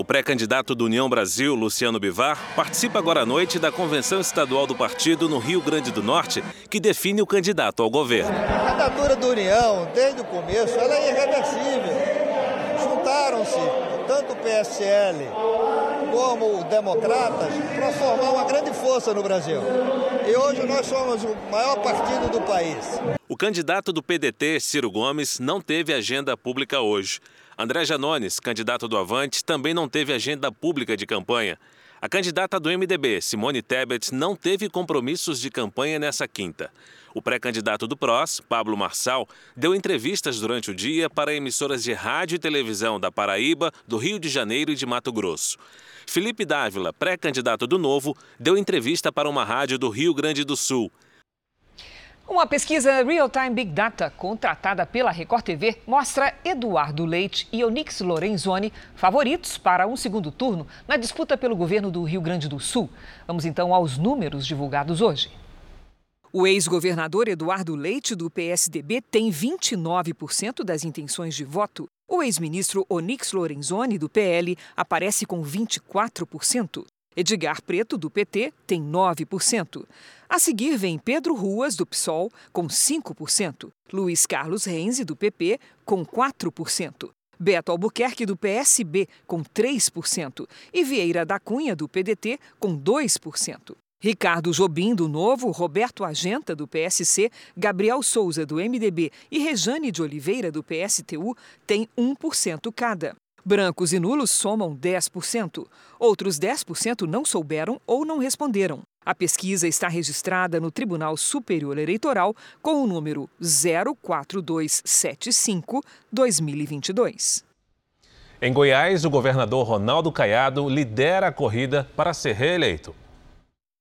O pré-candidato do União Brasil, Luciano Bivar, participa agora à noite da convenção estadual do partido no Rio Grande do Norte, que define o candidato ao governo. A candidatura do União, desde o começo, ela é irreversível. Juntaram-se tanto o PSL como o Democratas para formar uma grande força no Brasil. E hoje nós somos o maior partido do país. O candidato do PDT, Ciro Gomes, não teve agenda pública hoje. André Janones, candidato do Avante, também não teve agenda pública de campanha. A candidata do MDB, Simone Tebet, não teve compromissos de campanha nessa quinta. O pré-candidato do PROS, Pablo Marçal, deu entrevistas durante o dia para emissoras de rádio e televisão da Paraíba, do Rio de Janeiro e de Mato Grosso. Felipe Dávila, pré-candidato do Novo, deu entrevista para uma rádio do Rio Grande do Sul. Uma pesquisa Real Time Big Data contratada pela Record TV mostra Eduardo Leite e Onix Lorenzoni favoritos para um segundo turno na disputa pelo governo do Rio Grande do Sul. Vamos então aos números divulgados hoje. O ex-governador Eduardo Leite, do PSDB, tem 29% das intenções de voto. O ex-ministro Onix Lorenzoni, do PL, aparece com 24%. Edgar Preto, do PT, tem 9%. A seguir vem Pedro Ruas, do PSOL, com 5%. Luiz Carlos Renzi, do PP, com 4%. Beto Albuquerque, do PSB, com 3%. E Vieira da Cunha, do PDT, com 2%. Ricardo Jobim, do Novo, Roberto Agenta, do PSC, Gabriel Souza, do MDB e Rejane de Oliveira, do PSTU, têm 1% cada. Brancos e nulos somam 10%. Outros 10% não souberam ou não responderam. A pesquisa está registrada no Tribunal Superior Eleitoral com o número 04275-2022. Em Goiás, o governador Ronaldo Caiado lidera a corrida para ser reeleito.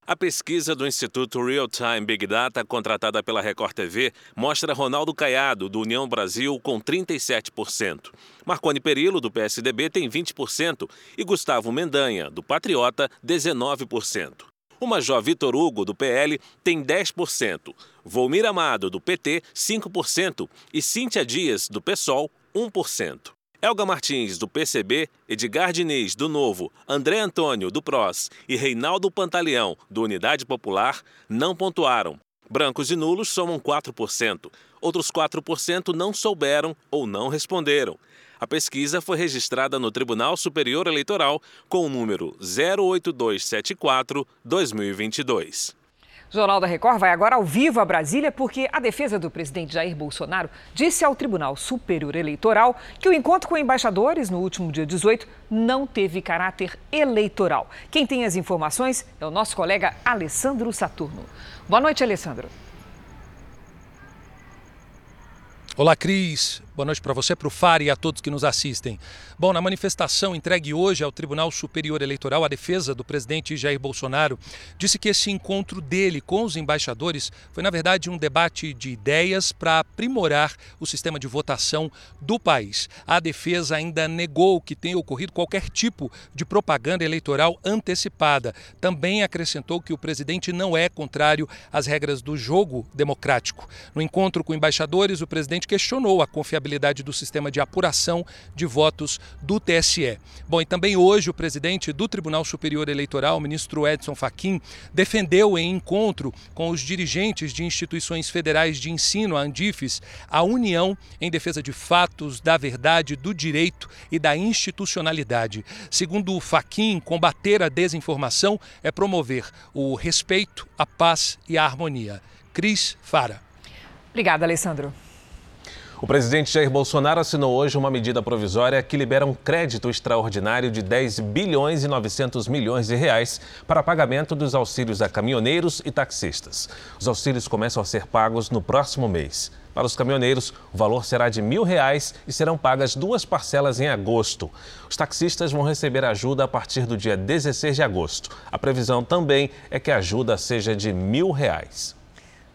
A pesquisa do Instituto Real Time Big Data, contratada pela Record TV, mostra Ronaldo Caiado, do União Brasil, com 37%. Marconi Perillo, do PSDB, tem 20% e Gustavo Mendanha, do Patriota, 19%. O Major Vitor Hugo, do PL, tem 10%. Volmir Amado, do PT, 5% e Cíntia Dias, do PSOL, 1%. Elga Martins, do PCB, Edgar Diniz, do Novo, André Antônio, do PROS e Reinaldo Pantaleão, do Unidade Popular, não pontuaram. Brancos e nulos somam 4%. Outros 4% não souberam ou não responderam. A pesquisa foi registrada no Tribunal Superior Eleitoral com o número 08274-2022. Jornal da Record vai agora ao vivo a Brasília porque a defesa do presidente Jair Bolsonaro disse ao Tribunal Superior Eleitoral que o encontro com embaixadores no último dia 18 não teve caráter eleitoral. Quem tem as informações é o nosso colega Alessandro Saturno. Boa noite, Alessandro. Olá, Cris. Boa noite para você, para o FAR e a todos que nos assistem. Bom, na manifestação entregue hoje ao Tribunal Superior Eleitoral, a defesa do presidente Jair Bolsonaro disse que esse encontro dele com os embaixadores foi, na verdade, um debate de ideias para aprimorar o sistema de votação do país. A defesa ainda negou que tenha ocorrido qualquer tipo de propaganda eleitoral antecipada. Também acrescentou que o presidente não é contrário às regras do jogo democrático. No encontro com embaixadores, o presidente questionou a confiabilidade do sistema de apuração de votos do TSE. Bom, e também hoje o presidente do Tribunal Superior Eleitoral, o ministro Edson Fachin, defendeu em encontro com os dirigentes de instituições federais de ensino, a Andifes, a união em defesa de fatos, da verdade, do direito e da institucionalidade. Segundo o Fachin, combater a desinformação é promover o respeito, a paz e a harmonia. Cris Fara. Obrigada, Alessandro. O presidente Jair Bolsonaro assinou hoje uma medida provisória que libera um crédito extraordinário de 10 bilhões e 900 milhões de reais para pagamento dos auxílios a caminhoneiros e taxistas. Os auxílios começam a ser pagos no próximo mês. Para os caminhoneiros, o valor será de mil reais e serão pagas duas parcelas em agosto. Os taxistas vão receber ajuda a partir do dia 16 de agosto. A previsão também é que a ajuda seja de mil reais.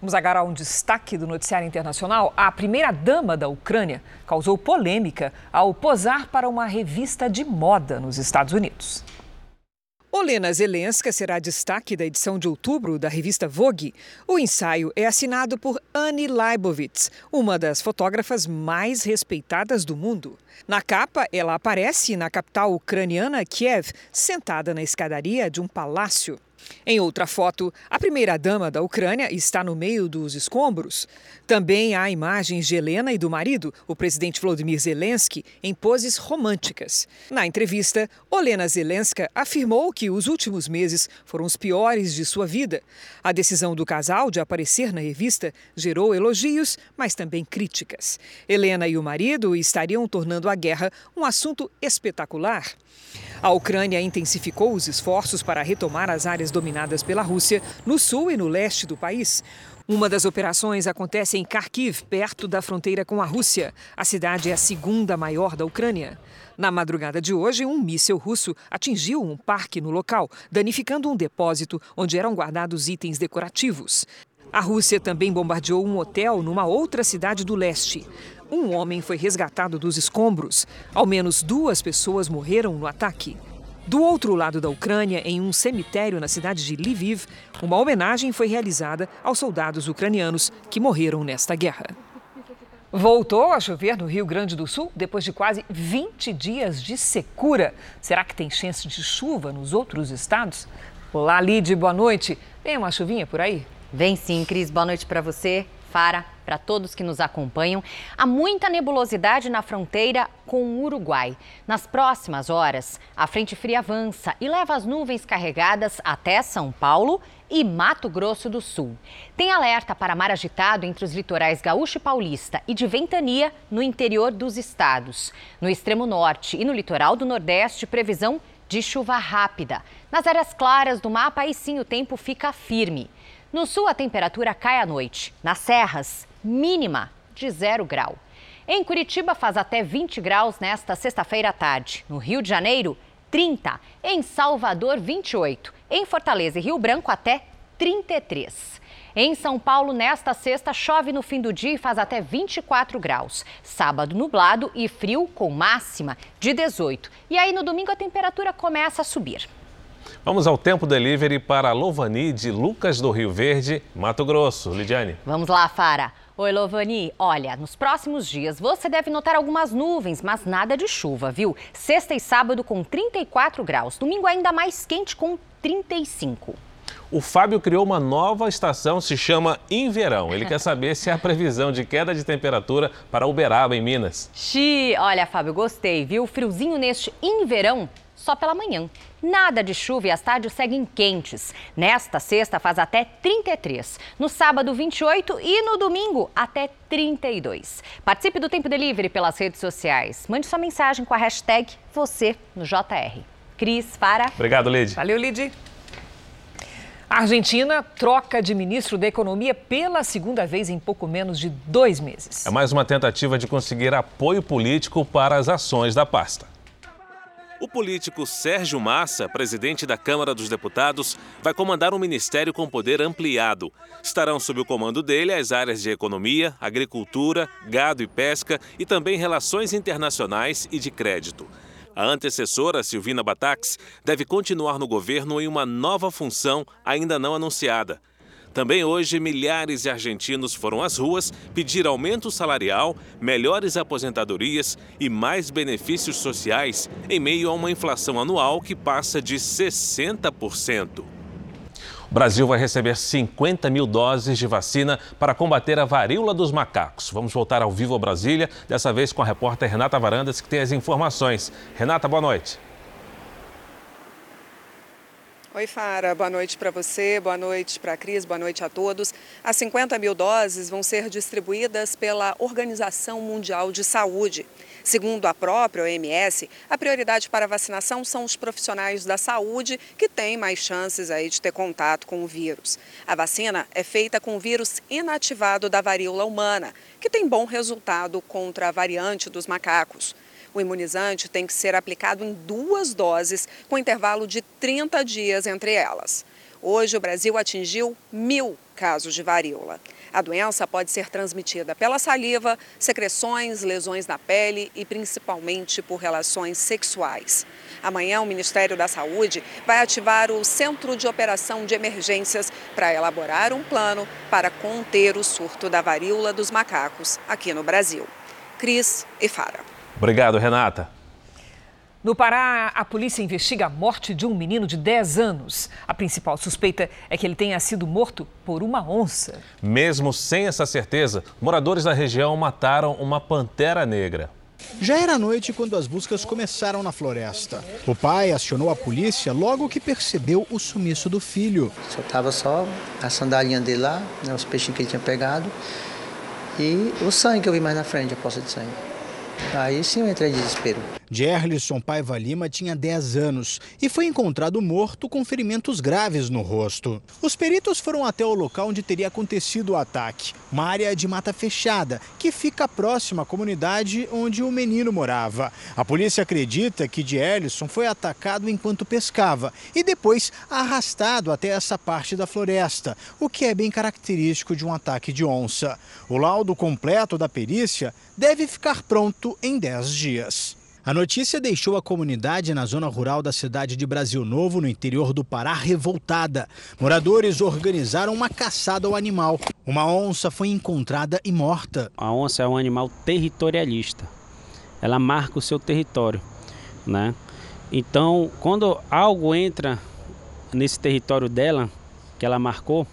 Vamos agora a um destaque do noticiário internacional. A primeira-dama da Ucrânia causou polêmica ao posar para uma revista de moda nos Estados Unidos. Olena Zelenska será destaque da edição de outubro da revista Vogue. O ensaio é assinado por Annie Leibovitz, uma das fotógrafas mais respeitadas do mundo. Na capa, ela aparece na capital ucraniana, Kiev, sentada na escadaria de um palácio. Em outra foto, a primeira-dama da Ucrânia está no meio dos escombros. Também há imagens de Helena e do marido, o presidente Volodymyr Zelensky, em poses românticas. Na entrevista, Olena Zelenska afirmou que os últimos meses foram os piores de sua vida. A decisão do casal de aparecer na revista gerou elogios, mas também críticas. Helena e o marido estariam tornando a guerra um assunto espetacular. A Ucrânia intensificou os esforços para retomar as áreas dominadas pela Rússia no sul e no leste do país. Uma das operações acontece em Kharkiv, perto da fronteira com a Rússia. A cidade é a segunda maior da Ucrânia. Na madrugada de hoje, um míssil russo atingiu um parque no local, danificando um depósito onde eram guardados itens decorativos. A Rússia também bombardeou um hotel numa outra cidade do leste. Um homem foi resgatado dos escombros. Ao menos duas pessoas morreram no ataque. Do outro lado da Ucrânia, em um cemitério na cidade de Lviv, uma homenagem foi realizada aos soldados ucranianos que morreram nesta guerra. Voltou a chover no Rio Grande do Sul depois de quase 20 dias de secura. Será que tem chance de chuva nos outros estados? Olá, Lid, boa noite. Vem uma chuvinha por aí? Vem sim, Cris. Boa noite para você, Para todos que nos acompanham. Há muita nebulosidade na fronteira com o Uruguai. Nas próximas horas, a frente fria avança e leva as nuvens carregadas até São Paulo e Mato Grosso do Sul. Tem alerta para mar agitado entre os litorais gaúcho e paulista e de ventania no interior dos estados. No extremo norte e no litoral do nordeste, previsão de chuva rápida. Nas áreas claras do mapa, aí sim o tempo fica firme. No sul, a temperatura cai à noite. Nas serras, mínima de zero grau. Em Curitiba, faz até 20 graus nesta sexta-feira à tarde. No Rio de Janeiro, 30. Em Salvador, 28. Em Fortaleza e Rio Branco, até 33. Em São Paulo, nesta sexta, chove no fim do dia e faz até 24 graus. Sábado, nublado e frio, com máxima de 18. E aí, no domingo, a temperatura começa a subir. Vamos ao tempo delivery para Lovani de Lucas do Rio Verde, Mato Grosso. Lidiane. Vamos lá, Fara. Oi, Lovani. Olha, nos próximos dias você deve notar algumas nuvens, mas nada de chuva, viu? Sexta e sábado com 34 graus. Domingo ainda mais quente com 35. O Fábio criou uma nova estação, se chama Inverão. Ele quer saber se há previsão de queda de temperatura para Uberaba, em Minas. Xi, olha, Fábio, gostei, viu? Friozinho neste inverão só pela manhã. Nada de chuva e as tardes seguem quentes. Nesta sexta faz até 33, no sábado 28 e no domingo até 32. Participe do Tempo Delivery pelas redes sociais. Mande sua mensagem com a hashtag você no JR. Cris, para. Obrigado, Lid. Valeu, Lid. A Argentina troca de ministro da Economia pela segunda vez em pouco menos de dois meses. É mais uma tentativa de conseguir apoio político para as ações da pasta. O político Sérgio Massa, presidente da Câmara dos Deputados, vai comandar um ministério com poder ampliado. Estarão sob o comando dele as áreas de economia, agricultura, gado e pesca e também relações internacionais e de crédito. A antecessora, Silvina Batax, deve continuar no governo em uma nova função ainda não anunciada. Também hoje, milhares de argentinos foram às ruas pedir aumento salarial, melhores aposentadorias e mais benefícios sociais em meio a uma inflação anual que passa de 60%. O Brasil vai receber 50 mil doses de vacina para combater a varíola dos macacos. Vamos voltar ao vivo a Brasília, dessa vez com a repórter Renata Varandas, que tem as informações. Renata, boa noite. Oi, Fara. Boa noite para você, boa noite para a Cris, boa noite a todos. As 50 mil doses vão ser distribuídas pela Organização Mundial de Saúde. Segundo a própria OMS, a prioridade para a vacinação são os profissionais da saúde que têm mais chances aí de ter contato com o vírus. A vacina é feita com o vírus inativado da varíola humana, que tem bom resultado contra a variante dos macacos. O imunizante tem que ser aplicado em duas doses, com intervalo de 30 dias entre elas. Hoje, o Brasil atingiu mil casos de varíola. A doença pode ser transmitida pela saliva, secreções, lesões na pele e principalmente por relações sexuais. Amanhã, o Ministério da Saúde vai ativar o Centro de Operação de Emergências para elaborar um plano para conter o surto da varíola dos macacos aqui no Brasil. Cris e Fara. Obrigado, Renata. No Pará, a polícia investiga a morte de um menino de 10 anos. A principal suspeita é que ele tenha sido morto por uma onça. Mesmo sem essa certeza, moradores da região mataram uma pantera negra. Já era noite quando as buscas começaram na floresta. O pai acionou a polícia logo que percebeu o sumiço do filho. Só tava só a sandalinha dele lá, né, os peixinhos que ele tinha pegado e o sangue que eu vi mais na frente, a poça de sangue. Aí sim eu entrei em desespero. Gerlisson Paiva Lima tinha 10 anos e foi encontrado morto com ferimentos graves no rosto. Os peritos foram até o local onde teria acontecido o ataque, uma área de mata fechada que fica próxima à comunidade onde o menino morava. A polícia acredita que Gerlisson foi atacado enquanto pescava e depois arrastado até essa parte da floresta, o que é bem característico de um ataque de onça. O laudo completo da perícia deve ficar pronto em 10 dias. A notícia deixou a comunidade na zona rural da cidade de Brasil Novo, no interior do Pará, revoltada. Moradores organizaram uma caçada ao animal. Uma onça foi encontrada e morta. A onça é um animal territorialista. Ela marca o seu território, né? Então, quando algo entra nesse território dela, que ela marcou,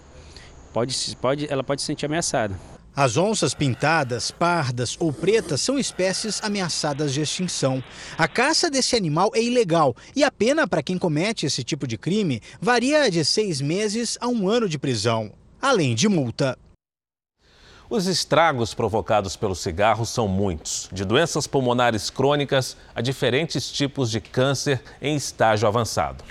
pode, pode, ela pode se sentir ameaçada. As onças pintadas, pardas ou pretas são espécies ameaçadas de extinção. A caça desse animal é ilegal e a pena para quem comete esse tipo de crime varia de seis meses a um ano de prisão, além de multa. Os estragos provocados pelo cigarro são muitos, de doenças pulmonares crônicas a diferentes tipos de câncer em estágio avançado.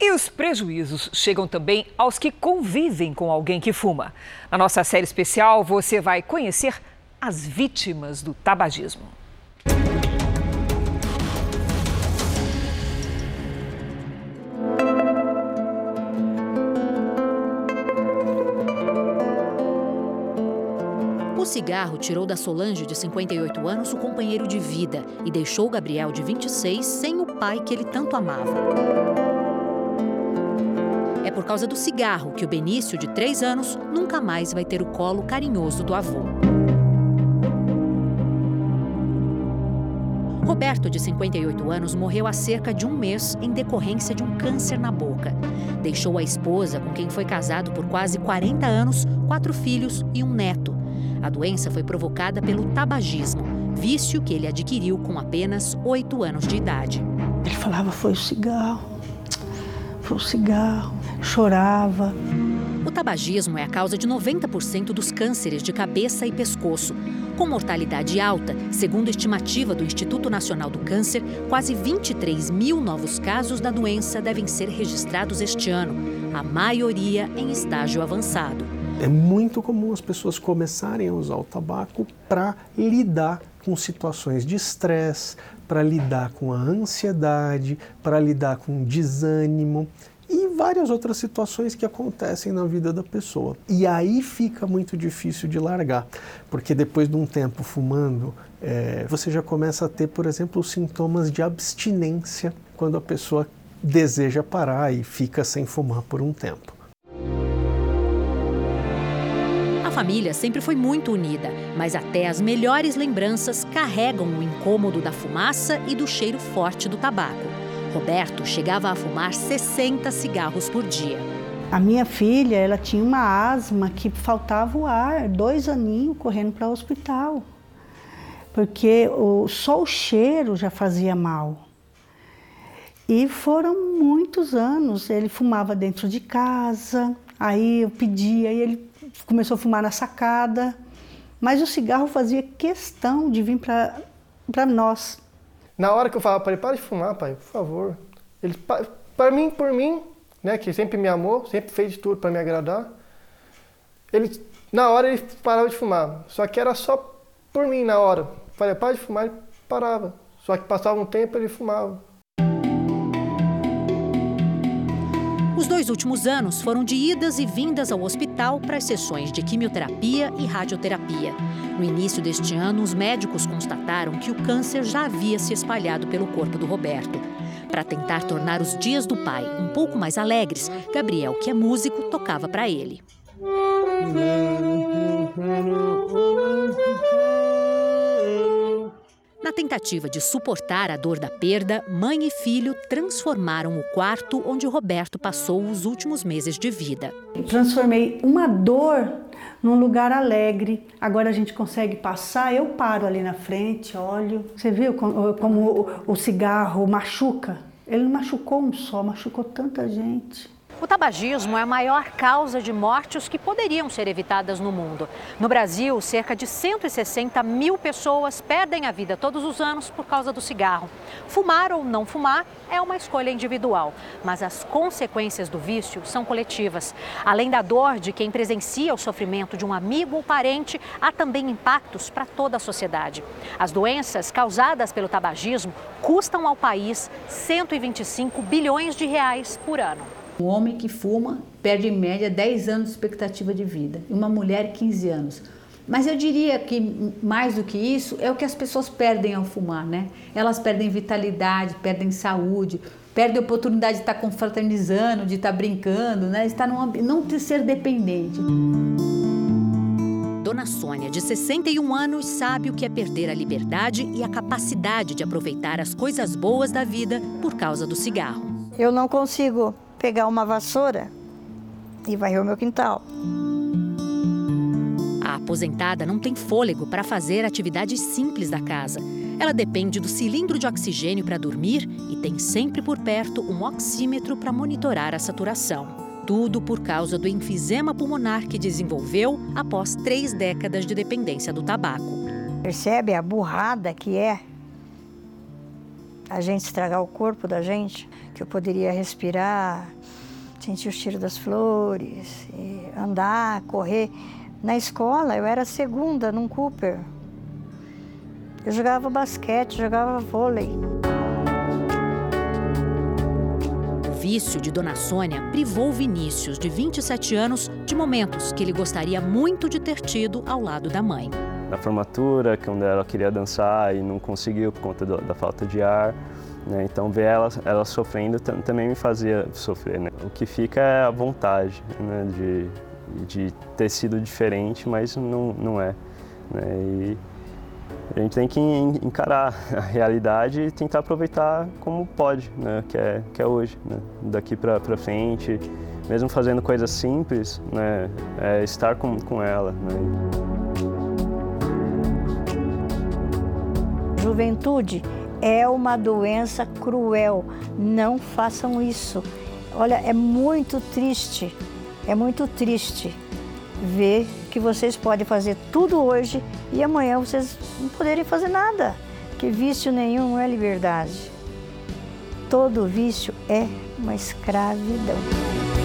E os prejuízos chegam também aos que convivem com alguém que fuma. Na nossa série especial, você vai conhecer as vítimas do tabagismo. O cigarro tirou da Solange, de 58 anos, o companheiro de vida e deixou Gabriel, de 26, sem o pai que ele tanto amava. É por causa do cigarro que o Benício, de 3 anos, nunca mais vai ter o colo carinhoso do avô. Roberto, de 58 anos, morreu há cerca de um mês em decorrência de um câncer na boca. Deixou a esposa, com quem foi casado por quase 40 anos, quatro filhos e um neto. A doença foi provocada pelo tabagismo, vício que ele adquiriu com apenas 8 anos de idade. Ele falava: foi o cigarro foi o cigarro, chorava. O tabagismo é a causa de 90% dos cânceres de cabeça e pescoço. Com mortalidade alta, segundo a estimativa do Instituto Nacional do Câncer, quase 23 mil novos casos da doença devem ser registrados este ano, a maioria em estágio avançado. É muito comum as pessoas começarem a usar o tabaco para lidar com situações de estresse, para lidar com a ansiedade, para lidar com desânimo e várias outras situações que acontecem na vida da pessoa. E aí fica muito difícil de largar, porque depois de um tempo fumando, é, você já começa a ter, por exemplo, sintomas de abstinência quando a pessoa deseja parar e fica sem fumar por um tempo. família sempre foi muito unida, mas até as melhores lembranças carregam o incômodo da fumaça e do cheiro forte do tabaco. Roberto chegava a fumar 60 cigarros por dia. A minha filha, ela tinha uma asma que faltava o ar, dois aninhos correndo para o hospital. Porque o, só o cheiro já fazia mal. E foram muitos anos. Ele fumava dentro de casa, aí eu pedia, e ele começou a fumar na sacada, mas o cigarro fazia questão de vir para nós. Na hora que eu falava para ele, para de fumar, pai, por favor. Ele, para mim, por mim, né, que sempre me amou, sempre fez tudo para me agradar, ele, na hora ele parava de fumar. Só que era só por mim na hora. Falei, para de fumar, ele parava. Só que passava um tempo ele fumava. Os dois últimos anos foram de idas e vindas ao hospital para as sessões de quimioterapia e radioterapia. No início deste ano, os médicos constataram que o câncer já havia se espalhado pelo corpo do Roberto. Para tentar tornar os dias do pai um pouco mais alegres, Gabriel, que é músico, tocava para ele. Na tentativa de suportar a dor da perda, mãe e filho transformaram o quarto onde Roberto passou os últimos meses de vida. Transformei uma dor num lugar alegre. Agora a gente consegue passar, eu paro ali na frente, olho. Você viu como o cigarro machuca? Ele não machucou um só, machucou tanta gente. O tabagismo é a maior causa de mortes que poderiam ser evitadas no mundo. No Brasil, cerca de 160 mil pessoas perdem a vida todos os anos por causa do cigarro. Fumar ou não fumar é uma escolha individual, mas as consequências do vício são coletivas. Além da dor de quem presencia o sofrimento de um amigo ou parente, há também impactos para toda a sociedade. As doenças causadas pelo tabagismo custam ao país 125 bilhões de reais por ano. Um homem que fuma perde em média 10 anos de expectativa de vida e uma mulher 15 anos. Mas eu diria que mais do que isso é o que as pessoas perdem ao fumar, né? Elas perdem vitalidade, perdem saúde, perdem a oportunidade de estar confraternizando, de estar brincando, né? Estar num, não ter ser dependente. Dona Sônia, de 61 anos, sabe o que é perder a liberdade e a capacidade de aproveitar as coisas boas da vida por causa do cigarro. Eu não consigo pegar uma vassoura e varrer o meu quintal. A aposentada não tem fôlego para fazer atividades simples da casa. Ela depende do cilindro de oxigênio para dormir e tem sempre por perto um oxímetro para monitorar a saturação. Tudo por causa do enfisema pulmonar que desenvolveu após três décadas de dependência do tabaco. Percebe a burrada que é a gente estragar o corpo da gente? Que eu poderia respirar, sentir o cheiro das flores, andar, correr. Na escola eu era segunda num Cooper. Eu jogava basquete, jogava vôlei. vício de Dona Sônia privou Vinícius, de 27 anos, de momentos que ele gostaria muito de ter tido ao lado da mãe. Na formatura, quando ela queria dançar e não conseguiu por conta do, da falta de ar, né? então ver ela, ela sofrendo também me fazia sofrer. Né? O que fica é a vontade né? de, de ter sido diferente, mas não, não é. Né? E, a gente tem que encarar a realidade e tentar aproveitar como pode, né? que, é, que é hoje. Né? Daqui para frente, mesmo fazendo coisas simples, né? é estar com, com ela. Né? Juventude é uma doença cruel. Não façam isso. Olha, é muito triste, é muito triste ver que vocês podem fazer tudo hoje e amanhã vocês não poderem fazer nada. Que vício nenhum é liberdade. Todo vício é uma escravidão.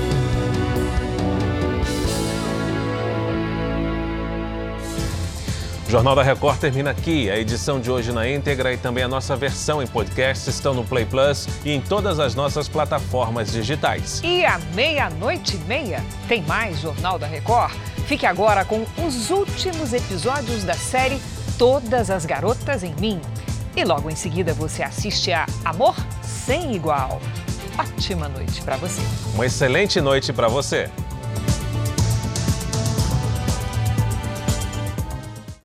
O Jornal da Record termina aqui. A edição de hoje na íntegra e também a nossa versão em podcast estão no Play Plus e em todas as nossas plataformas digitais. E à meia-noite e meia tem mais Jornal da Record. Fique agora com os últimos episódios da série Todas as Garotas em Mim. E logo em seguida você assiste a Amor Sem Igual. Ótima noite para você. Uma excelente noite para você.